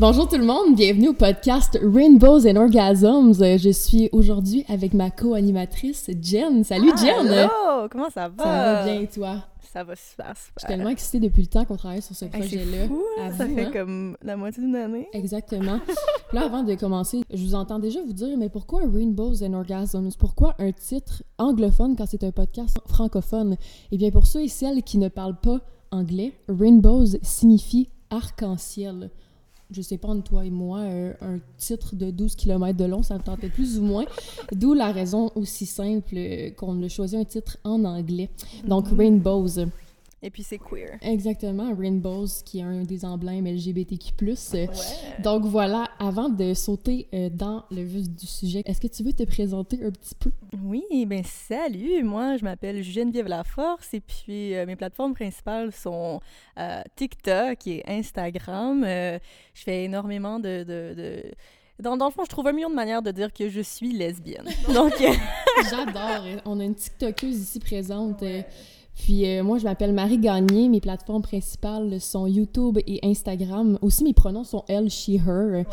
Bonjour tout le monde, bienvenue au podcast Rainbows and Orgasms. Je suis aujourd'hui avec ma co-animatrice Jen. Salut Jen! Hello! Comment ça va? Ça va bien toi? Ça va super, super. Je suis tellement excitée depuis le temps qu'on travaille sur ce projet-là. Hein? ça fait hein? comme la moitié d'une année. Exactement. Là, avant de commencer, je vous entends déjà vous dire, mais pourquoi Rainbows and Orgasms? Pourquoi un titre anglophone quand c'est un podcast francophone? Eh bien, pour ceux et celles qui ne parlent pas anglais, Rainbows signifie arc-en-ciel je sais pas entre toi et moi, un, titre de 12 km de long, ça me tentait plus ou moins. D'où la raison aussi simple euh, qu'on a choisi un titre en anglais. Donc, mhm. Rainbows. Et puis c'est queer. Exactement, Rainbows, qui est un des emblèmes LGBTQ+. Ouais. Donc voilà, avant de sauter euh, dans le vif du sujet, est-ce que tu veux te présenter un petit peu? Oui, ben salut, moi je m'appelle Geneviève Laforce et puis euh, mes plateformes principales sont euh, TikTok et Instagram. je fais énormément de... de, de... Dans, dans, le fond, je trouve un million de manières de dire que je suis lesbienne. Donc... J'adore. On a une TikTokeuse ici présente. Puis euh, moi, je m'appelle Marie Gagné. Mes plateformes principales sont YouTube et Instagram. Aussi, mes pronoms sont elle, she, her.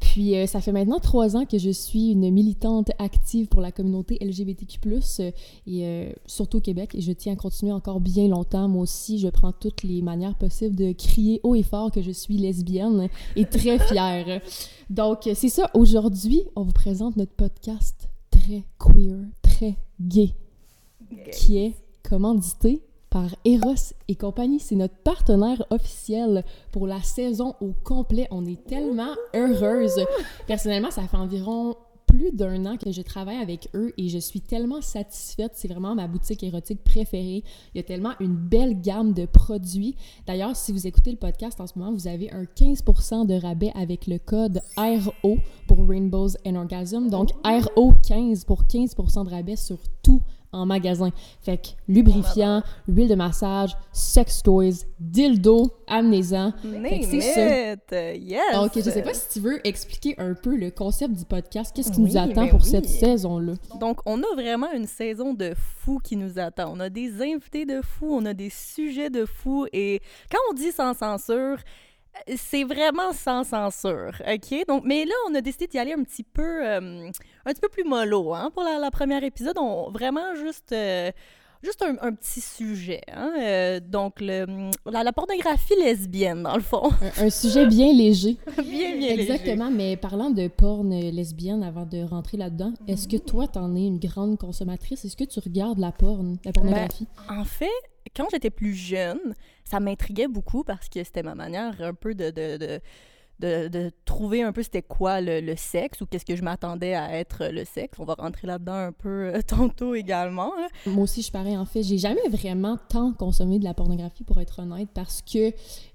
Puis euh, ça fait maintenant trois ans que je suis une militante active pour la communauté LGBTQ+, euh, et surtout au Québec. Et je tiens à continuer encore bien longtemps. Moi aussi, je prends toutes les manières possibles de crier haut et fort que je suis lesbienne et très fière. Donc, c'est ça. Aujourd'hui, on vous présente notre podcast très queer, très gay, qui est commandité par Eros et compagnie. C'est notre partenaire officiel pour la saison au complet. On est tellement heureuse. Personnellement, ça fait environ plus d'un an que je travaille avec eux et je suis tellement satisfaite. C'est vraiment ma boutique érotique préférée. Il y a tellement une belle gamme de produits. D'ailleurs, si vous écoutez le podcast en ce moment, vous avez un 15% de rabais avec le code RO pour Rainbows and Orgasm. Donc, RO15 pour 15% de rabais sur tout en magasin. Fait que lubrifiant, huile de massage, sex toys, dildo, amnésan. c'est ça. Yes. Donc, je sais pas si tu veux expliquer un peu le concept du podcast. Qu'est-ce qui nous attend ben pour cette saison-là? Donc, on a vraiment une saison de fou qui nous attend. On a des invités de fou, on a des sujets de fou. Et quand on dit sans censure, c'est vraiment sans censure, OK? Donc, mais là, on a décidé d'y aller un petit peu, euh, plus mollo, hein, pour la, la première épisode. On, vraiment juste... Euh, juste un, petit sujet. Hein? Euh, donc, le, la, pornographie lesbienne, dans le fond. Un, sujet bien léger. bien, bien Exactement, mais parlant de porn lesbienne, avant de rentrer là-dedans, est-ce que toi, t'en es une grande consommatrice? Est-ce que tu regardes la porn, la pornographie? Ben, en fait, quand j'étais plus jeune, ça m'intriguait beaucoup parce que c'était ma manière un peu de, de, de de, trouver un peu c'était quoi le, sexe ou qu'est-ce que je m'attendais à être le sexe. On va rentrer là-dedans un peu euh, tantôt également. Moi aussi, je parais en fait. J'ai jamais vraiment tant consommé de la pornographie pour être honnête parce que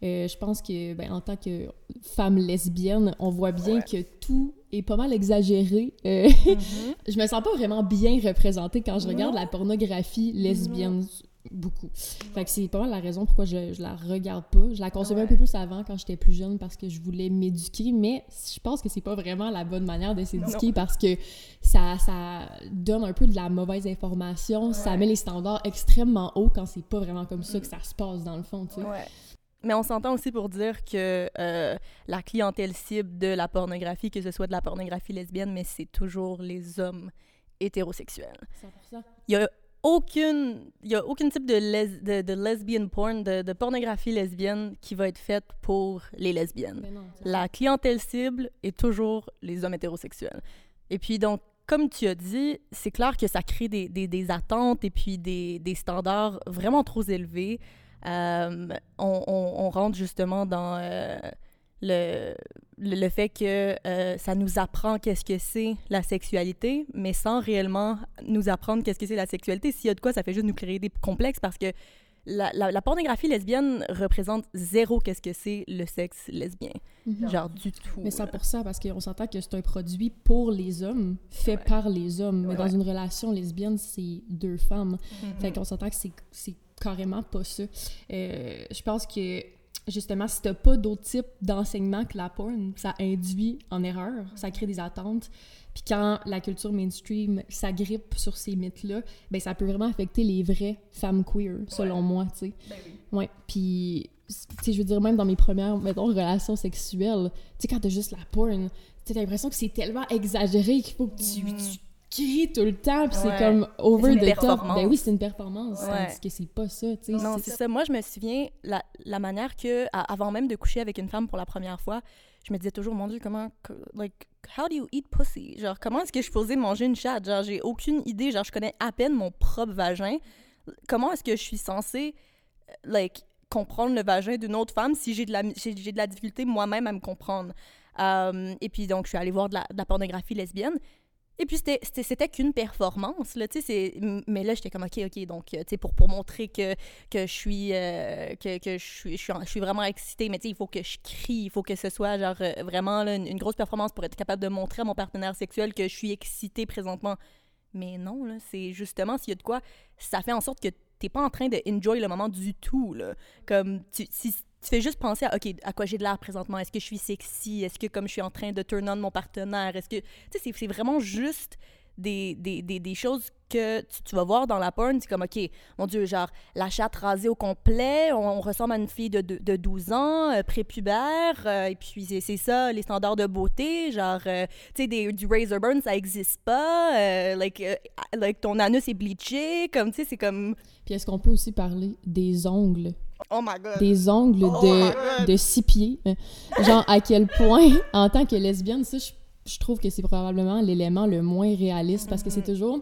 euh, je pense que ben, en tant que femme lesbienne, on voit bien que tout est pas mal exagéré. Euh, mm-hmm. je me sens pas vraiment bien représentée quand je regarde la pornographie lesbienne beaucoup. Fait que c'est pas mal la raison pourquoi je, je la regarde pas. Je la consommais un peu plus avant quand j'étais plus jeune parce que je voulais m'éduquer, mais je pense que c'est pas vraiment la bonne manière de s'éduquer parce que ça, ça donne un peu de la mauvaise information, ça met les standards extrêmement hauts quand c'est pas vraiment comme ça que ça se passe dans le fond, tu sais. Ouais. Mais on s'entend aussi pour dire que euh, la clientèle cible de la pornographie, que ce soit de la pornographie lesbienne, mais c'est toujours les hommes hétérosexuels. Il y a aucune, il y a aucun type de, de, de, lesbian porn, de, de, pornographie lesbienne qui va être faite pour les lesbiennes. la clientèle cible est toujours les hommes hétérosexuels. Et puis donc, comme tu as dit, c'est clair que ça crée des, des, des attentes et puis des, des, standards vraiment trop élevés. Euh, on, on, rentre justement dans euh, le, le fait que euh, ça nous apprend qu'est-ce que c'est la sexualité, mais sans réellement nous apprendre qu'est-ce que c'est la sexualité. S'il y a de quoi, ça fait juste nous créer des complexes parce que la, la, pornographie lesbienne représente zéro qu'est-ce que c'est le sexe lesbien. Mhm. Genre du tout. Mais 100%, parce qu'on s'entend que c'est un produit pour les hommes, fait par les hommes. Mais dans une relation lesbienne, c'est deux femmes. Mhm. Fait qu'on s'entend que c'est carrément pas ça. Euh, je pense que justement, si t'as pas d'autre type d'enseignement que la porn, ça induit en erreur, ça crée des attentes. Puis quand la culture mainstream s'agrippe sur ces mythes-là, ben ça peut vraiment affecter les vraies femmes queer, selon moi, tu sais. Ben oui. Ouais. Puis sais, je veux dire, même dans mes premières, mettons, relations sexuelles, tu sais, quand t'as juste la porn, t'as l'impression que c'est tellement exagéré qu'il faut que tu, mm-hmm. Cries tout le temps, puis c'est comme over the top. Ben oui, c'est une performance, tandis que c'est pas ça, tu sais. Non, c'est ça. Moi, je me souviens, la, la manière que, avant même de coucher avec une femme pour la première fois, je me disais toujours, mon Dieu, comment, like, how do you eat pussy? Genre, comment est-ce que je posais manger une chatte? Genre, j'ai aucune idée. Genre, je connais à peine mon propre vagin. Comment est-ce que je suis censée, like, comprendre le vagin d'une autre femme si j'ai de la, j'ai, de la difficulté moi-même à me comprendre? Um, et puis, donc, je suis allée voir de la, de la pornographie lesbienne. Et puis, c'était qu'une performance, là, tu sais, mais là, j'étais comme, OK, OK, donc, euh, tu sais, pour, pour montrer que, que je suis, euh, que, que vraiment excitée, mais tu sais, il faut que je crie, il faut que ce soit, genre, euh, vraiment, une, grosse performance pour être capable de montrer à mon partenaire sexuel que je suis excitée présentement. Mais non, là, c'est justement, s'il y a de quoi, ça fait en sorte que t'es pas en train de enjoy le moment du tout, là. Comme, si, tu fais juste penser à, OK, à quoi j'ai de l'air présentement? Est-ce que je suis sexy? Est-ce que comme je suis en train de turn on mon partenaire? Est-ce que, tu sais, c'est vraiment juste des, des, des, des choses que tu, vas voir dans la porn. C'est comme, OK, mon Dieu, genre, la chatte rasée au complet, on, ressemble à une fille de, de, 12 ans, euh, prépubère, euh, et puis c'est ça, les standards de beauté, genre, euh, tu sais, du razor burn, ça existe pas, like, like, ton anus est bleaché, comme, tu sais, c'est comme... Puis est-ce qu'on peut aussi parler des ongles? Oh my God. Des ongles oh de, de six pieds. Genre, à quel point, en tant que lesbienne, ça, je, trouve que c'est probablement l'élément le moins réaliste parce que c'est mm-hmm. toujours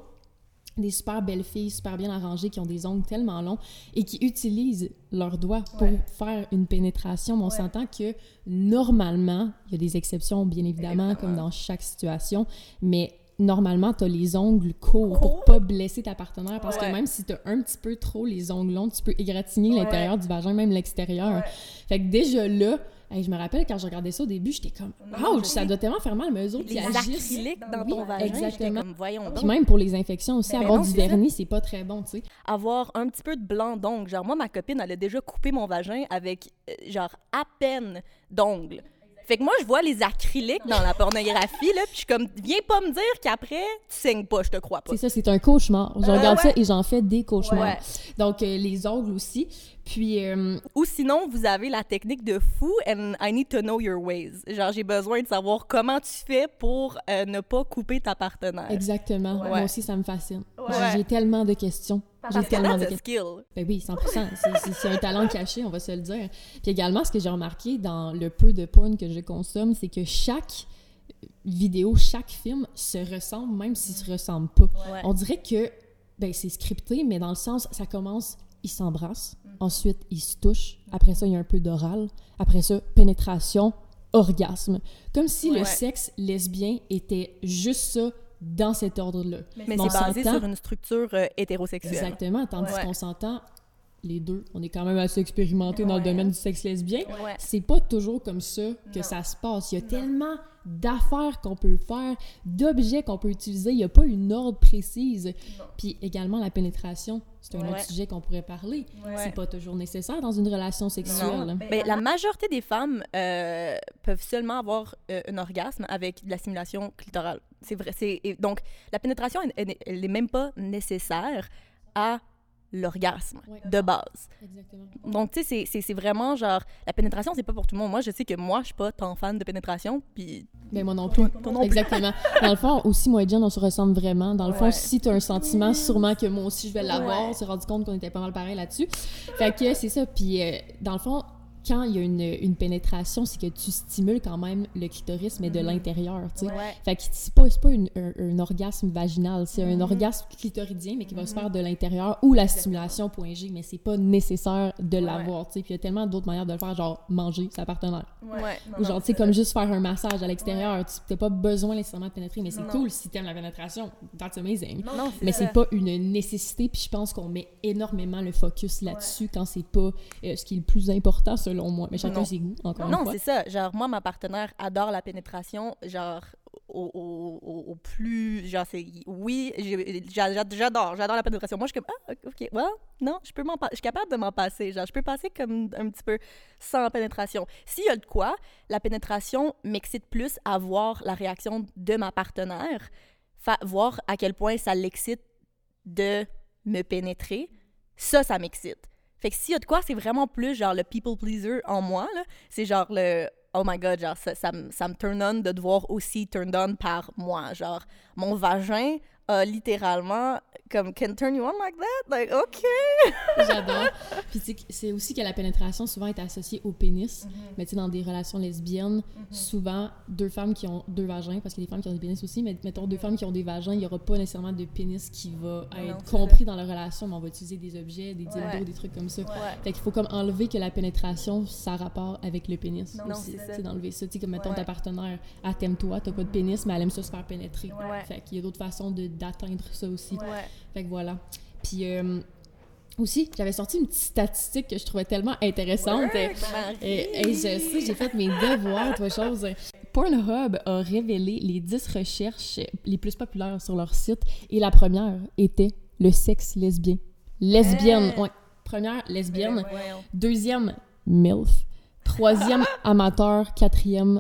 des super belles filles, super bien arrangées, qui ont des ongles tellement longs et qui utilisent leurs doigts pour faire une pénétration. Mais on s'entend que normalement, il y a des exceptions, bien évidemment, comme dans chaque situation, mais normalement, tu as les ongles courts pour pas blesser ta partenaire parce que même si tu as un petit peu trop les ongles longs, tu peux égratigner l'intérieur du vagin, même l'extérieur. Fait que déjà là, je me rappelle quand je regardais ça au début, j'étais comme ouch, ça doit tellement faire mal, mais eux autres les acryliques dans ton vagin, exactement. Comme, voyons Puis même pour les infections aussi, avoir du vernis, c'est pas très bon, tu sais. Avoir un petit peu de blanc d'ongles, genre moi ma copine, elle a déjà coupé mon vagin avec euh, genre à peine d'ongles. Fait que moi, je vois les acryliques dans la pornographie, là, puis je suis comme, viens pas me dire qu'après, tu saignes pas, je te crois pas. C'est ça, c'est un cauchemar. Je regarde ça et j'en fais des cauchemars. Donc, euh, les ongles aussi. Puis. Euh, Ou sinon, vous avez la technique de fou and I need to know your ways. Genre, j'ai besoin de savoir comment tu fais pour euh, ne pas couper ta partenaire. Exactement. Moi aussi, ça me fascine. J'ai tellement de questions. J'ai tellement de questions. Ben oui, 100 C'est un talent caché, on va se le dire. Puis également, ce que j'ai remarqué dans le peu de porn que je consomme, c'est que chaque vidéo, chaque film se ressemble, même s'ils se ressemblent pas. On dirait que ben, c'est scripté, mais dans le sens, ça commence ils s'embrassent, ensuite ils se touchent, après ça il y a un peu d'oral, après ça pénétration, orgasme. Comme si le sexe lesbien était juste ça dans cet ordre-là. Mais, c'est basé sur une structure euh, hétérosexuelle. Exactement, tandis qu'on s'entend les deux, on est quand même assez expérimentés dans le domaine du sexe lesbien. C'est pas toujours comme ça que ça se passe. Il y a tellement d'affaires qu'on peut faire, d'objets qu'on peut utiliser. Il n'y a pas une ordre précise. Puis également la pénétration, c'est un autre sujet qu'on pourrait parler. C'est pas toujours nécessaire dans une relation sexuelle. Mais la majorité des femmes euh, peuvent seulement avoir euh, un orgasme avec de la stimulation clitorale. C'est vrai. Donc la pénétration, elle n'est même pas nécessaire à l'orgasme de base. Exactement. Donc, tu sais, c'est vraiment genre, la pénétration, c'est pas pour tout le monde. Moi, je sais que moi, je suis pas tant fan de pénétration, puis. Mais moi non plus. Exactement. Dans le fond, aussi, moi et Jen, on se ressemble vraiment. Dans le fond, si tu as un sentiment, sûrement que moi aussi, je vais l'avoir. On s'est rendu compte qu'on était pas mal pareil là-dessus. Fait que c'est ça. Puis, euh, dans le fond, quand il y a une, une pénétration, c'est que tu stimules quand même le clitoris, mais de mm-hmm. l'intérieur, tu sais. Fait que c'est pas, pas une, un, orgasme vaginal, c'est un mm-hmm. orgasme clitoridien, mais qui va se faire de l'intérieur, ou la stimulation point G, mais c'est pas nécessaire de l'avoir, tu sais. Puis il y a tellement d'autres manières de le faire, genre manger sa partenaire. Ou genre, tu sais, comme juste faire un massage à l'extérieur, tu n'as pas besoin nécessairement de pénétrer, mais c'est cool si t'aimes la pénétration, that's amazing. mais c'est pas une nécessité, puis je pense qu'on met énormément le focus là-dessus quand c'est pas euh, ce qui est le plus important, selon selon moi. Mais chacun ses goûts, encore non, une fois. Non, c'est ça. Genre, moi, ma partenaire adore la pénétration, genre, au, au, au plus. Genre, c'est. Oui, j'adore. J'adore la pénétration. Moi, je suis comme, ah, OK, well, non, je, peux je suis capable de m'en passer. Genre, je peux passer comme un petit peu sans pénétration. S'il y a de quoi, la pénétration m'excite plus à voir la réaction de ma partenaire, voir à quel point ça l'excite de me pénétrer. Ça, ça m'excite Fait que s'il y a de quoi, c'est vraiment plus genre le people pleaser en moi. C'est genre le oh my god, genre ça, ça, ça me turn on de devoir aussi turn on par moi. Genre, mon vagin a littéralement comme can turn you on like that? Like ok. J'adore. Puis c'est aussi que la pénétration souvent est associée au pénis. Mm-hmm. mais tu sais dans des relations lesbiennes mm-hmm. souvent deux femmes qui ont deux vagins parce qu'il y a des femmes qui ont des pénis aussi mais mettons deux femmes qui ont des vagins il y aura pas nécessairement de pénis qui va être compris dans la relation mais on va utiliser des objets des dildos des trucs comme ça. Fait qu'il faut comme enlever que la pénétration ça a rapport avec le pénis non, c'est d'enlever ça. Tu sais comme mettons ta partenaire elle t'aime toi t'as pas de pénis mais elle aime ça se faire pénétrer. Fait qu'il y a d'autres façons d'atteindre ça aussi fait que voilà. Puis euh, aussi, j'avais sorti une petite statistique que je trouvais tellement intéressante. et, je sais, j'ai fait mes devoirs, trois choses. Pornhub a révélé les 10 recherches les plus populaires sur leur site et la première était le sexe lesbien. Lesbienne, ouais. Première, lesbienne. Deuxième, MILF. Troisième, amateur. Quatrième,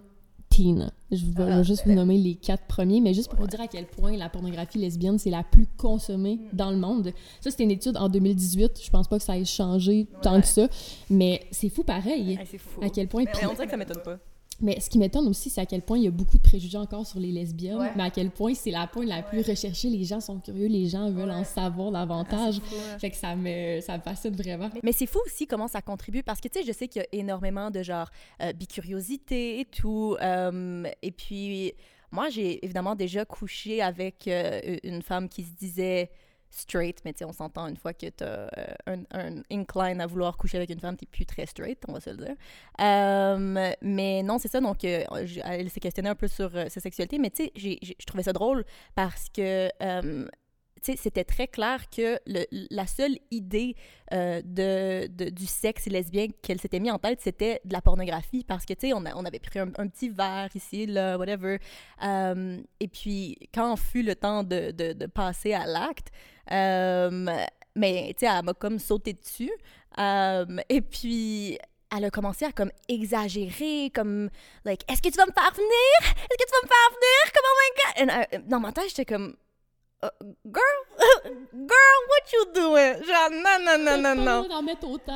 je vais, ah, juste vous nommer les quatre premiers, mais juste pour vous dire à quel point la pornographie lesbienne, c'est la plus consommée mm. dans le monde. Ça, c'était une étude en 2018. Je pense pas que ça ait changé tant que ça, mais c'est fou pareil. c'est fou. À quel point. Mais on dirait que ça m'étonne pas. Mais ce qui m'étonne aussi, c'est à quel point il y a beaucoup de préjugés encore sur les lesbiennes, mais à quel point c'est la pointe la plus recherchée. Les gens sont curieux, les gens veulent en savoir davantage. Ah, fait que ça me, ça me fascine vraiment. Mais c'est fou aussi comment ça contribue parce que, tu sais, je sais qu'il y a énormément de genre euh, bicuriosité et tout. Euh, et puis, moi, j'ai évidemment déjà couché avec euh, une femme qui se disait straight, mais tu sais, on s'entend une fois que tu as euh, un, incline à vouloir coucher avec une femme, tu plus très straight, on va se le dire. Euh, mais non, c'est ça, donc euh, elle s'est questionnée un peu sur sa sexualité, mais tu sais, je trouvais ça drôle parce que c'était très clair que la seule idée de, du sexe lesbien qu'elle s'était mis en tête, c'était de la pornographie. Parce que, tu sais, on, avait pris un, petit verre ici, là, whatever. et puis, quand fut le temps de, passer à l'acte, euh, mais, tu sais, elle m'a comme sauté dessus. Euh, et puis, elle a commencé à comme exagérer, comme, like, est-ce que tu vas me faire venir? Est-ce que tu vas me faire venir? Comme, oh my! Euh, dans ma tête, j'étais comme, girl, girl, what you doing? Genre, non, non, non, non, non.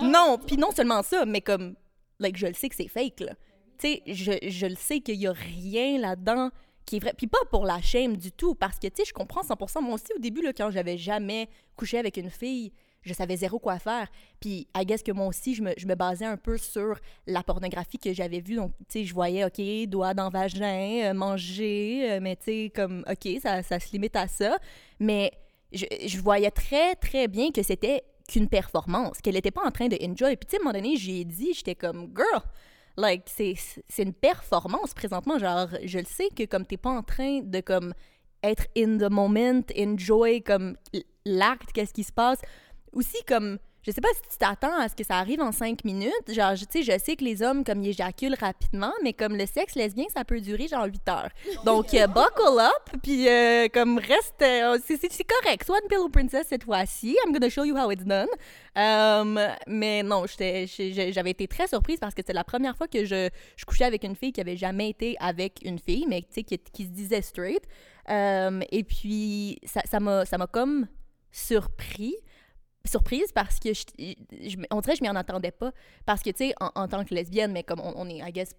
Non, puis non seulement ça, mais comme, like, je le sais que c'est fake, là. Tu sais, je, je le sais qu'il y a rien là-dedans Puis pas pour la shame du tout, parce que, tu sais, je comprends 100%. Moi aussi, au début, là, quand j'avais jamais couché avec une fille, je savais zéro quoi faire. Puis, I guess que moi aussi, je me, basais un peu sur la pornographie que j'avais vue. Donc, tu sais, je voyais, OK, doigt dans vagin, euh, manger, euh, mais tu sais, comme, OK, ça, se limite à ça. Mais je, je voyais très, très bien que c'était qu'une performance, qu'elle n'était pas en train de enjoy. Puis, tu sais, à un moment donné, j'ai dit, j'étais comme, girl, Like, c'est une performance présentement. Genre, je le sais que comme t'es pas en train de comme être in the moment, enjoy comme l'acte, qu'est-ce qui se passe. Aussi, comme je sais pas si tu t'attends à ce que ça arrive en cinq minutes. Genre, tu sais, je sais que les hommes, comme, ils éjaculent rapidement, mais comme le sexe lesbien, ça peut durer genre huit heures. Donc, euh, buckle up, puis euh, comme reste, euh, c'est correct. Une Pillow Princess cette fois-ci. I'm gonna show you how it's done. Um, mais non, j'avais été très surprise parce que c'était la première fois que je, couchais avec une fille qui avait jamais été avec une fille, mais tu sais, qui, qui, se disait straight. Um, et puis, ça m'a ça comme surpris surprise parce que je, on dirait que je m'y en attendais pas. Parce que, tu sais, en, tant que lesbienne, mais comme on, est, I guess,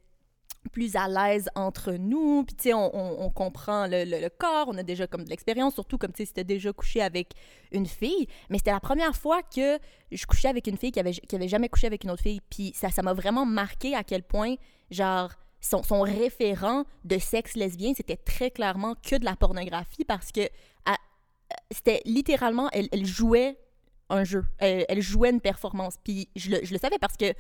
plus à l'aise entre nous, puis tu sais, on, on, comprend le, le, corps, on a déjà comme de l'expérience, surtout comme tu sais, c'était déjà couché avec une fille, mais c'était la première fois que je couchais avec une fille qui avait, qui avait jamais couché avec une autre fille, puis ça, ça m'a vraiment marqué à quel point, genre, son, son référent de sexe lesbien, c'était très clairement que de la pornographie parce que c'était littéralement, elle jouait un jeu. Elle, jouait une performance. Puis je le, je le savais parce que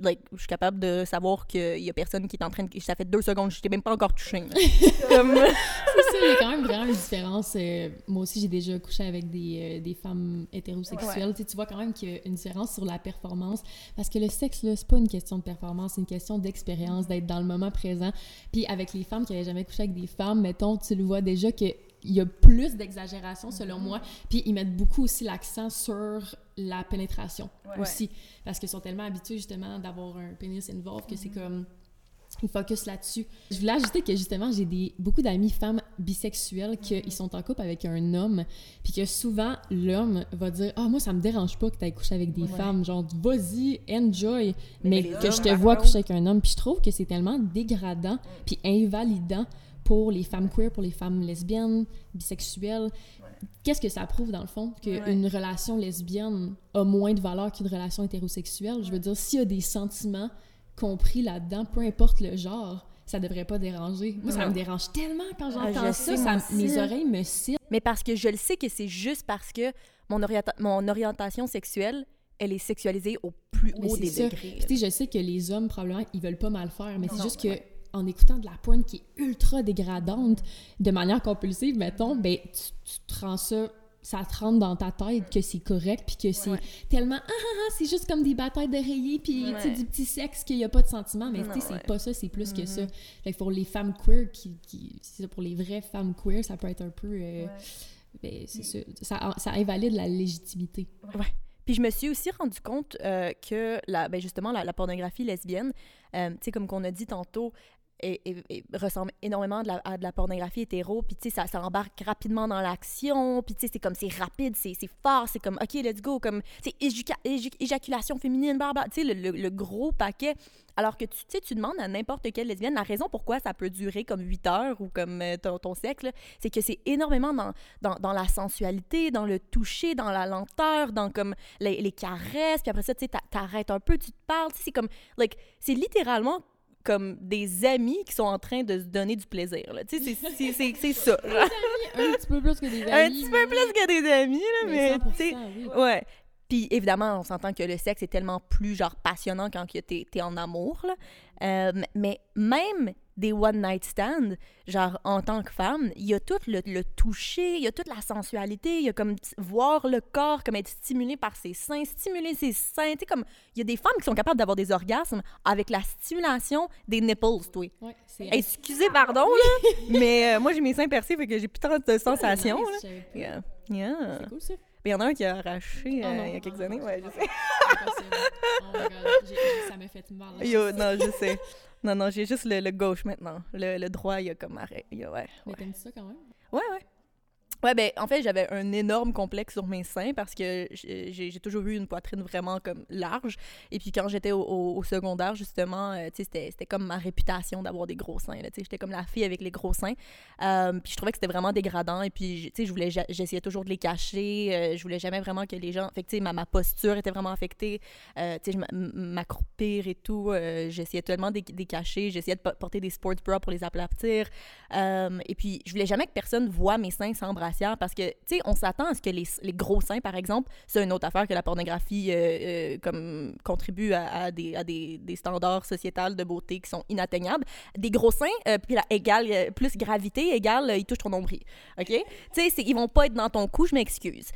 like, je suis capable de savoir qu'il y a personne qui est en train de. Ça fait deux secondes, je t'ai même pas encore touché. Comme... c'est ça, il y a quand même vraiment une différence. Euh, moi aussi, j'ai déjà couché avec des, euh, des femmes hétérosexuelles. Tu vois quand même qu'il y a une différence sur la performance. Parce que le sexe, là, c'est pas une question de performance, c'est une question d'expérience, d'être dans le moment présent. Puis avec les femmes qui n'avaient jamais couché avec des femmes, mettons, tu le vois déjà que il y a plus d'exagération selon mhm. moi. Puis ils mettent beaucoup aussi l'accent sur la pénétration aussi. Parce qu'ils sont tellement habitués justement d'avoir un pénis involved que c'est mhm. comme ils focus là-dessus. Je voulais ajouter que justement, j'ai des, beaucoup d'amis femmes bisexuelles qui sont en couple avec un homme, puis que souvent, l'homme va dire Ah, moi, ça me dérange pas que tu ailles coucher avec des femmes. Genre, vas-y, enjoy, mais, que je te vois coucher avec un homme. Puis je trouve que c'est tellement dégradant, puis invalidant pour les femmes queer, pour les femmes lesbiennes, bisexuelles. Qu'est-ce que ça prouve, dans le fond, qu'une relation lesbienne a moins de valeur qu'une relation hétérosexuelle? Je veux dire, s'il y a des sentiments compris là-dedans, peu importe le genre, ça devrait pas déranger. Moi, ça me dérange tellement quand ah, j'entends ça, mes oreilles me citent. Mais parce que je le sais que c'est juste parce que mon, mon orientation sexuelle, elle est sexualisée au plus haut des degrés. je sais que les hommes, probablement, ils veulent pas mal faire, mais c'est juste que en écoutant de la porn qui est ultra dégradante de manière compulsive, mettons, ben, tu, tu te rends ça ça te rentre dans ta tête que c'est correct puis que c'est tellement ah, ah, ah c'est juste comme des batailles d'oreiller puis du petit sexe qu'il n'y a pas de sentiment mais tu sais c'est pas ça c'est plus que ça. Mm-hmm. fait pour les femmes queer qui, pour les vraies femmes queer ça peut être un peu euh, ben, c'est ça, ça, invalide la légitimité. Ouais. Puis je me suis aussi rendu compte euh, que la, ben justement la, pornographie lesbienne, euh, tu sais comme qu'on a dit tantôt, et, ressemble énormément à de la pornographie hétéro. Puis, tu sais, ça, embarque rapidement dans l'action. Puis, tu sais, c'est comme, c'est rapide, c'est fort, c'est comme, OK, let's go. Comme, c'est éjaculation féminine, blablabla. Tu sais, le, gros paquet. Alors que, tu sais, tu demandes à n'importe quelle lesbienne, la raison pourquoi ça peut durer comme 8 heures ou comme euh, ton, ton sexe, c'est que c'est énormément dans, dans, la sensualité, dans le toucher, dans la lenteur, dans comme les, caresses. Puis après ça, tu sais, t'arrêtes un peu, tu te parles. Tu c'est comme, like, c'est littéralement comme des amis qui sont en train de se donner du plaisir. Tu sais, c'est ça. un petit peu plus que des amis. Un petit peu plus que des amis, là, mais, tu sais, ouais. Puis évidemment, on s'entend que le sexe est tellement plus genre passionnant quand tu es, es, en amour. Là. Euh, mais même des one-night stands, genre en tant que femme, il y a tout le, toucher, il y a toute la sensualité, il y a comme voir le corps comme être stimulé par ses seins, stimuler ses seins. Tu sais, comme il y a des femmes qui sont capables d'avoir des orgasmes avec la stimulation des nipples, toi. Ouais, Excusez, pardon, là, mais euh, moi j'ai mes seins percés, fait que j'ai plus tant de sensations. Yeah. yeah. C'est cool ça. Il y en a un qui a arraché oh euh, il y a quelques années, ouais, je sais. oh my God, ça m'a fait mal. Yo, non, je sais. Non, non, j'ai juste le, le, gauche maintenant. Le, le droit, il y a comme arrêt. ouais, ouais. Mais t'aimes ça quand même? Ouais, ouais. Ouais, ben, en fait, j'avais un énorme complexe sur mes seins parce que j'ai toujours eu une poitrine vraiment comme large. Et puis quand j'étais au, secondaire, justement, euh, c'était comme ma réputation d'avoir des gros seins. Tu sais, j'étais comme la fille avec les gros seins. Euh, puis je trouvais que c'était vraiment dégradant. Et puis, tu sais, je j'essayais toujours de les cacher. Euh, je voulais jamais vraiment que les gens. Fait tu sais, ma, ma, posture était vraiment affectée. tu sais, m'accroupir et tout. j'essayais tellement de les cacher. J'essayais de porter des sports bras pour les aplatir. et puis, je voulais jamais que personne voit mes seins sans parce que, tu sais, on s'attend à ce que les, les, gros seins, par exemple, c'est une autre affaire que la pornographie euh, euh, comme contribue à, des, à des, des, standards sociétals de beauté qui sont inatteignables. Des gros seins, euh, puis la égale, plus gravité égale, ils touchent ton nombril. OK? Tu sais, ils vont pas être dans ton cou, je m'excuse.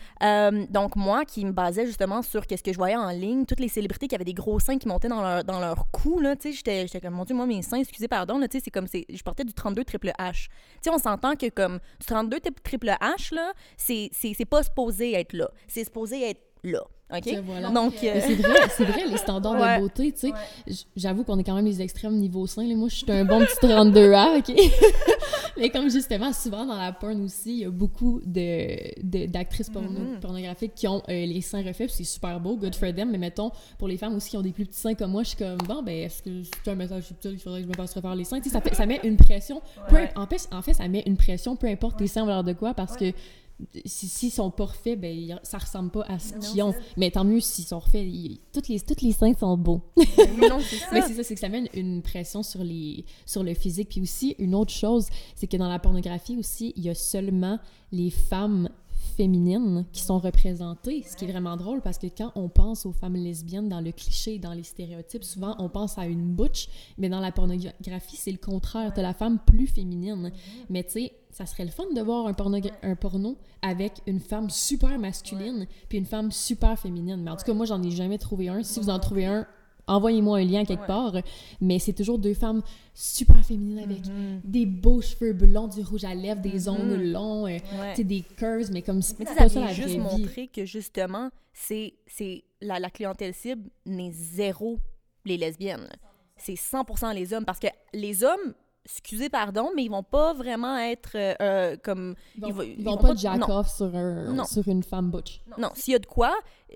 donc, moi, qui me basais justement sur qu'est-ce que je voyais en ligne, toutes les célébrités qui avaient des gros seins qui montaient dans leur, dans leur cou, là, tu sais, j'étais comme, mon Dieu, moi, mes seins, excusez, pardon, tu sais, c'est comme, je portais du 32 triple H. Tu sais, on s'entend que comme du 32 triple H, là, c'est pas supposé être là. C'est supposé être là. OK? Donc, euh, c'est vrai, c'est vrai, les standards de beauté, tu sais. J'avoue qu'on est quand même les extrêmes niveau sein. Moi, je suis un bon petit 32A, OK? Mais comme justement, souvent dans la porn aussi, il y a beaucoup d'actrices de, mm-hmm. pornographiques qui ont euh, les seins refaits, c'est super beau, good for them. Mais mettons, pour les femmes aussi qui ont des plus petits seins comme moi, je suis comme, bon, ben, est-ce que c'est un message subtil, il faudrait que je me fasse refaire les seins? Tu sais, ça, ça met une pression. en, fait, en fait, ça met une pression, peu importe tes seins l'air de quoi, parce que s'ils si, sont pas refaits, ben, ça ressemble pas à ce qu'ils ont. Mais tant mieux s'ils sont refaits. toutes, les, toutes les seins sont beaux. Mais c'est ça, c'est que ça met une, pression sur, les, sur le physique. Puis aussi, une autre chose, c'est que dans la pornographie aussi, il y a seulement les femmes féminines qui sont représentées, ce qui est vraiment drôle parce que quand on pense aux femmes lesbiennes dans le cliché, dans les stéréotypes, souvent on pense à une butch, mais dans la pornographie, c'est le contraire. T'as la femme plus féminine. Mais tu sais, ça serait le fun de voir un porno, un porno avec une femme super masculine puis une femme super féminine. Mais en tout cas, moi, j'en ai jamais trouvé un. Si vous en trouvez un, envoyez-moi un lien quelque part. Mais c'est toujours deux femmes super féminines avec mm-hmm. des beaux cheveux blonds, du rouge à lèvres, des mm-hmm. ongles longs, euh, des curves, mais comme c'est pas ça la juste montrer que justement, c'est la, la clientèle cible n'est zéro les lesbiennes. c'est 100% les hommes. Parce que les hommes, excusez pardon, mais ils vont pas vraiment être euh, euh, comme. Ils vont, vont, pas, jack-off sur, sur, une femme butch. Non, s'il y a de quoi,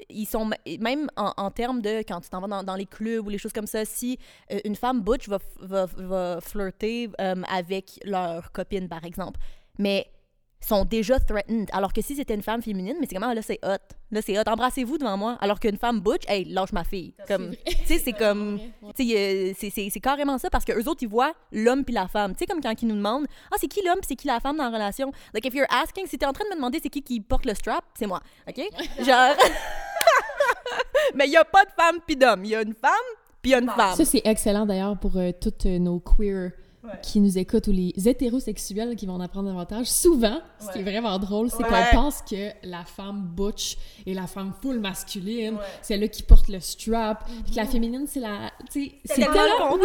ils sont. Même en, termes de. Quand tu t'en vas dans, les clubs ou les choses comme ça, si euh, une femme butch va, va, va flirter avec leur copine, par exemple. Mais sont déjà threatened. Alors que si c'était une femme féminine, mais c'est comment là c'est hot. Là c'est hot. Embrassez-vous devant moi. Alors qu'une femme butch, hey, lâche ma fille. Comme, tu sais, c'est comme, tu sais, c'est carrément ça parce que eux autres ils voient l'homme puis la femme. Tu sais comme quand ils nous demandent, ah c'est qui l'homme, c'est qui la femme dans la relation. Like if you're asking, si t'es en train de me demander c'est qui qui porte le strap, c'est moi, ok? Genre, mais il y a pas de femme puis d'homme. Il y a une femme puis une femme. Ça c'est excellent d'ailleurs pour euh, toutes euh, nos queer qui nous écoutent ou les hétérosexuels qui vont en apprendre davantage, souvent, ce qui est vraiment drôle, c'est qu'on pense que la femme butch et la femme full masculine, c'est là qui porte le strap, puis que la mhm. féminine, c'est la... C'est tellement,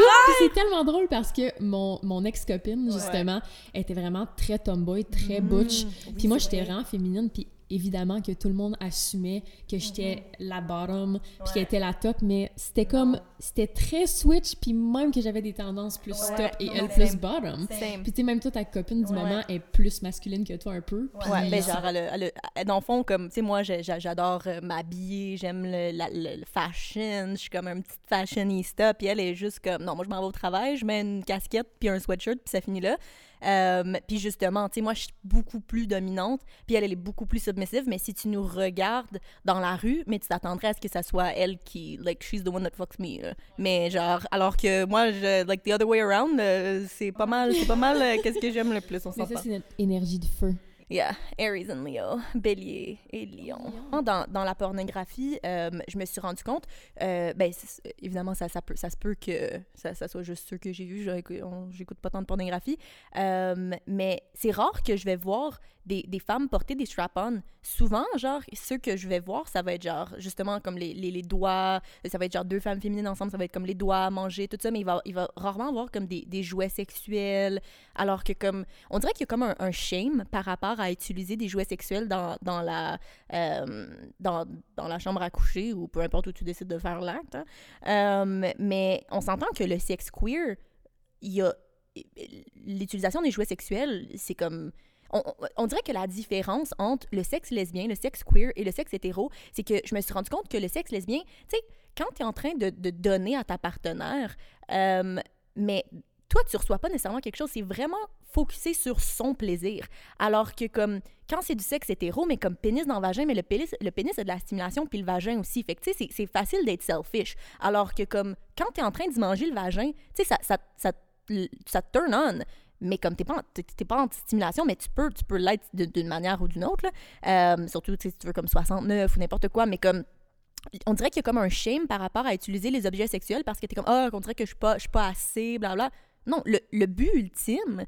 tellement drôle parce que mon, mon ex-copine, justement, était vraiment très tomboy, très mhm. butch. puis moi, j'étais vraiment féminine, puis évidemment que tout le monde assumait que j'étais mhm. la bottom puis qu'elle était la top mais c'était comme c'était très switch puis même que j'avais des tendances plus top et elle plus bottom. Puis tu sais même toi ta copine du moment est plus masculine que toi un peu. Ouais. Mais genre elle, dans le fond comme tu sais moi j'adore euh, m'habiller j'aime le, fashion je suis comme un petit fashionista puis elle est juste comme non moi je m'en vais au travail je mets une casquette puis un sweatshirt puis ça finit là euh, puis justement, tu sais, moi, je suis beaucoup plus dominante, puis elle, elle est beaucoup plus submissive, mais si tu nous regardes dans la rue, mais tu t'attendrais à ce que ça soit elle qui, like, she's the one that fucks me, Mais genre, alors que moi, je, like, the other way around, euh, c'est pas mal, c'est pas mal euh, qu'est-ce que j'aime le plus, on Mais ça, c'est notre énergie de feu. Yeah, Aries and Leo, Bélier et Lion. Dans, dans la pornographie, euh, je me suis rendu compte, euh, ben, évidemment, ça, ça, peut, ça se peut que ça, ça soit juste ceux que j'ai vus, j'écoute pas tant de pornographie, euh, mais c'est rare que je vais voir des, des femmes porter des strap-on. Souvent, genre, ceux que je vais voir, ça va être genre, justement, comme les, les, doigts, ça va être genre deux femmes féminines ensemble, ça va être comme les doigts, manger, tout ça, mais il va, il va rarement avoir comme des, des jouets sexuels, alors que comme, on dirait qu'il y a comme un, un, shame par rapport à utiliser des jouets sexuels dans, dans la, euh, dans, dans, la chambre à coucher ou peu importe où tu décides de faire l'acte. Hein. Euh, mais on s'entend que le sexe queer, il y a l'utilisation des jouets sexuels, c'est comme on, dirait que la différence entre le sexe lesbien, le sexe queer et le sexe hétéro, c'est que je me suis rendu compte que le sexe lesbien, tu sais, quand tu es en train de, donner à ta partenaire, euh, mais toi, tu reçois pas nécessairement quelque chose, c'est vraiment focusé sur son plaisir. Alors que comme quand c'est du sexe hétéro, mais comme pénis dans le vagin, mais le pénis, le pénis de la stimulation, puis le vagin aussi. Fait que tu sais, c'est facile d'être selfish. Alors que comme quand tu es en train de manger le vagin, tu sais, ça, ça, ça, ça turn on mais comme t'es pas, pas en stimulation, mais tu peux, tu peux l'être d'une manière ou d'une autre. Euh, surtout si tu veux comme 69 ou n'importe quoi, mais comme on dirait qu'il y a comme un shame par rapport à utiliser les objets sexuels parce que t'es comme oh, on dirait que je suis pas je suis pas assez bla bla. Non, le, le but ultime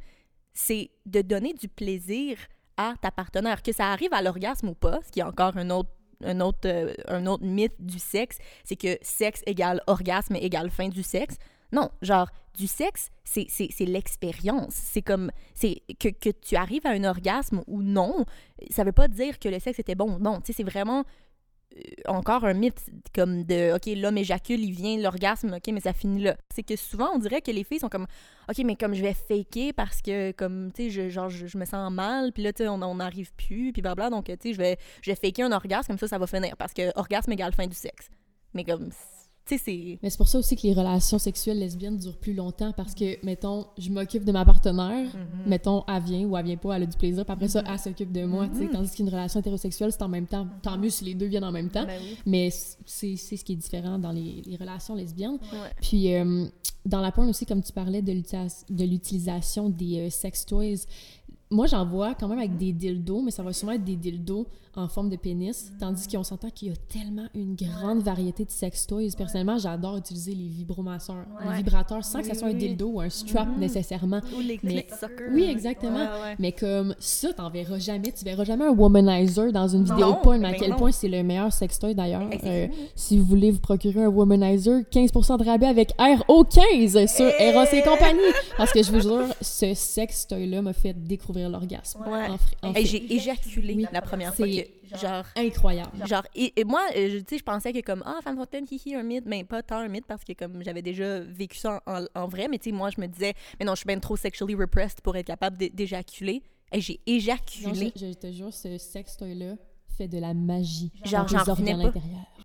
c'est de donner du plaisir à ta partenaire que ça arrive à l'orgasme ou pas, ce qui est encore un autre un autre, euh, un autre mythe du sexe, c'est que sexe égale orgasme égale fin du sexe. Non, genre, du sexe, c'est l'expérience. C'est comme, c'est que, que, tu arrives à un orgasme ou non, ça veut pas dire que le sexe était bon non. Tu sais, c'est vraiment euh, encore un mythe comme de, OK, l'homme éjacule, il vient, l'orgasme, OK, mais ça finit là. C'est que souvent, on dirait que les filles sont comme, OK, mais comme je vais faker parce que, comme, tu sais, je, genre, je, me sens mal, puis là, tu sais, on n'arrive plus, puis blabla, donc, tu sais, je vais, je vais faker un orgasme, comme ça, ça va finir, parce que orgasme égale fin du sexe. Mais comme, mais c'est pour ça aussi que les relations sexuelles lesbiennes durent plus longtemps parce que, mettons, je m'occupe de ma partenaire, mm-hmm. mettons, elle vient ou elle vient pas, elle a du plaisir, puis après ça, elle s'occupe de moi, tu sais. Mm-hmm. Tandis qu'une relation hétérosexuelle, c'est en même temps. Tant mieux si les deux viennent en même temps, ben mais c'est ce qui est différent dans les, les relations lesbiennes. Puis, euh, dans la porn aussi, comme tu parlais de l'utilisation des euh, sex toys, moi, j'en vois quand même avec des dildos, mais ça va sûrement être des dildos en forme de pénis, tandis qu'on s'entend qu'il y a tellement une grande variété de sex toys. Personnellement, j'adore utiliser les vibromasseurs, les vibrateurs, sans que ça soit un dildo ou un strap mm-hmm. nécessairement. Ou les mais... Oui, exactement. Mais comme ça, t'en verras jamais. Tu verras jamais un womanizer dans une vidéo porn, mais à quel point c'est le meilleur sex toy d'ailleurs. Euh, si vous voulez vous procurer un womanizer, 15% de rabais avec RO15 sur Eros et compagnie. Parce que je vous jure, ce sex toy-là m'a fait découvrir découvrir l'orgasme. Ouais. En Hey, j'ai éjaculé Oui. la première fois C'est que, genre, incroyable. Genre, et, et moi, euh, je- tu sais, je pensais que comme, ah, Femme Fontaine, hihi, un mythe, mais pas tant un mythe parce que comme j'avais déjà vécu ça en, vrai, mais tu sais, moi, je me disais, mais non, je suis bien trop sexually repressed pour être capable d'é- d'éjaculer. Et j'ai Non, éjaculé. je, je te jure, ce sextoy-là fait de la magie Genre, j'en revenais pas.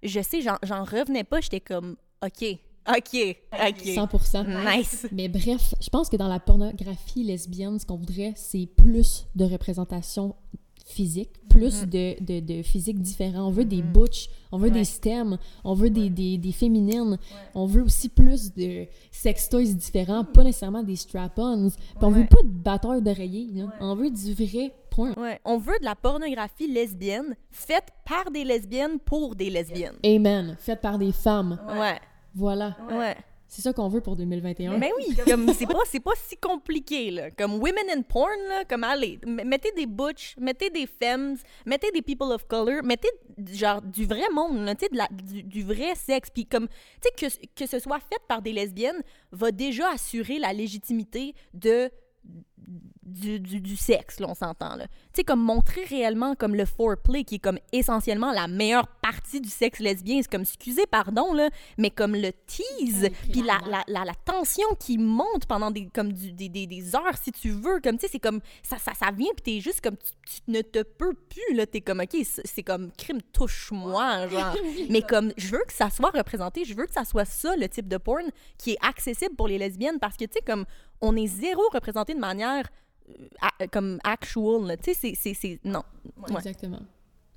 Je sais, j'en revenais pas, j'étais comme, OK, OK, OK. 100%. Nice. Mais bref, je pense que dans la pornographie lesbienne, ce qu'on voudrait, c'est plus de représentation physique, plus de, de, de physique différent. On veut des butch, on veut Ouais. des stems, on veut des, des, des féminines, on veut aussi plus de sextoys différents, pas nécessairement des strap-ons. On veut pas de batteur d'oreiller, on veut du vrai point. On veut de la pornographie lesbienne faite par des lesbiennes pour des lesbiennes. Amen. Fait par des femmes. Ouais, Voilà. ouais. C'est ça qu'on veut pour 2021. Mais oui, comme c'est pas c'est pas si compliqué là. Comme women in porn là, comme allez, mettez des butch, mettez des femmes, mettez des people of color, mettez genre du vrai monde, là, tu sais de la- du, du vrai sexe puis comme tu sais que que ce soit fait par des lesbiennes va déjà assurer la légitimité de du, du, du sexe, là, on s'entend. Tu sais, comme montrer réellement comme le foreplay, qui est comme essentiellement la meilleure partie du sexe lesbien, c'est comme, excusez, pardon, là, mais comme le tease, puis la, la, la, la tension qui monte pendant des, comme du, des, des, des heures, si tu veux, comme, tu sais, c'est comme, ça, ça, ça vient, puis t'es juste comme, tu, tu ne te peux plus, là, t'es comme, OK, c'est c'est comme, crime, touche-moi, genre. Mais comme, je veux que ça soit représenté, je veux que ça soit ça, le type de porn qui est accessible pour les lesbiennes, parce que, tu sais, comme, on est zéro représenté de manière euh, a- comme actual, tu sais, c'est- c'est... c'est- Non. Ouais. Exactement.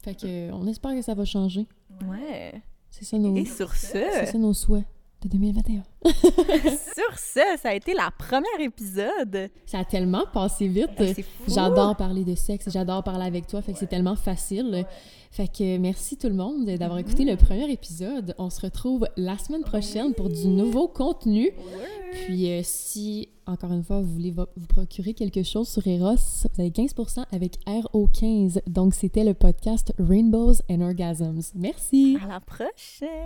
Fait que, euh, on espère que ça va changer. Ouais. C'est ça nos, Et sur c'est ce, ça nos souhaits de 2021. sur ce, ça a été la première épisode. Ça a tellement passé vite. Fou. J'adore parler de sexe, j'adore parler avec toi, fait que c'est tellement facile. Fait que merci tout le monde d'avoir écouté le premier épisode. On se retrouve la semaine prochaine pour du nouveau contenu. Puis euh, si, encore une fois, vous voulez vo- vous procurer quelque chose sur Eros, vous avez 15% avec RO15. Donc c'était le podcast Rainbows and Orgasms. Merci! À la prochaine.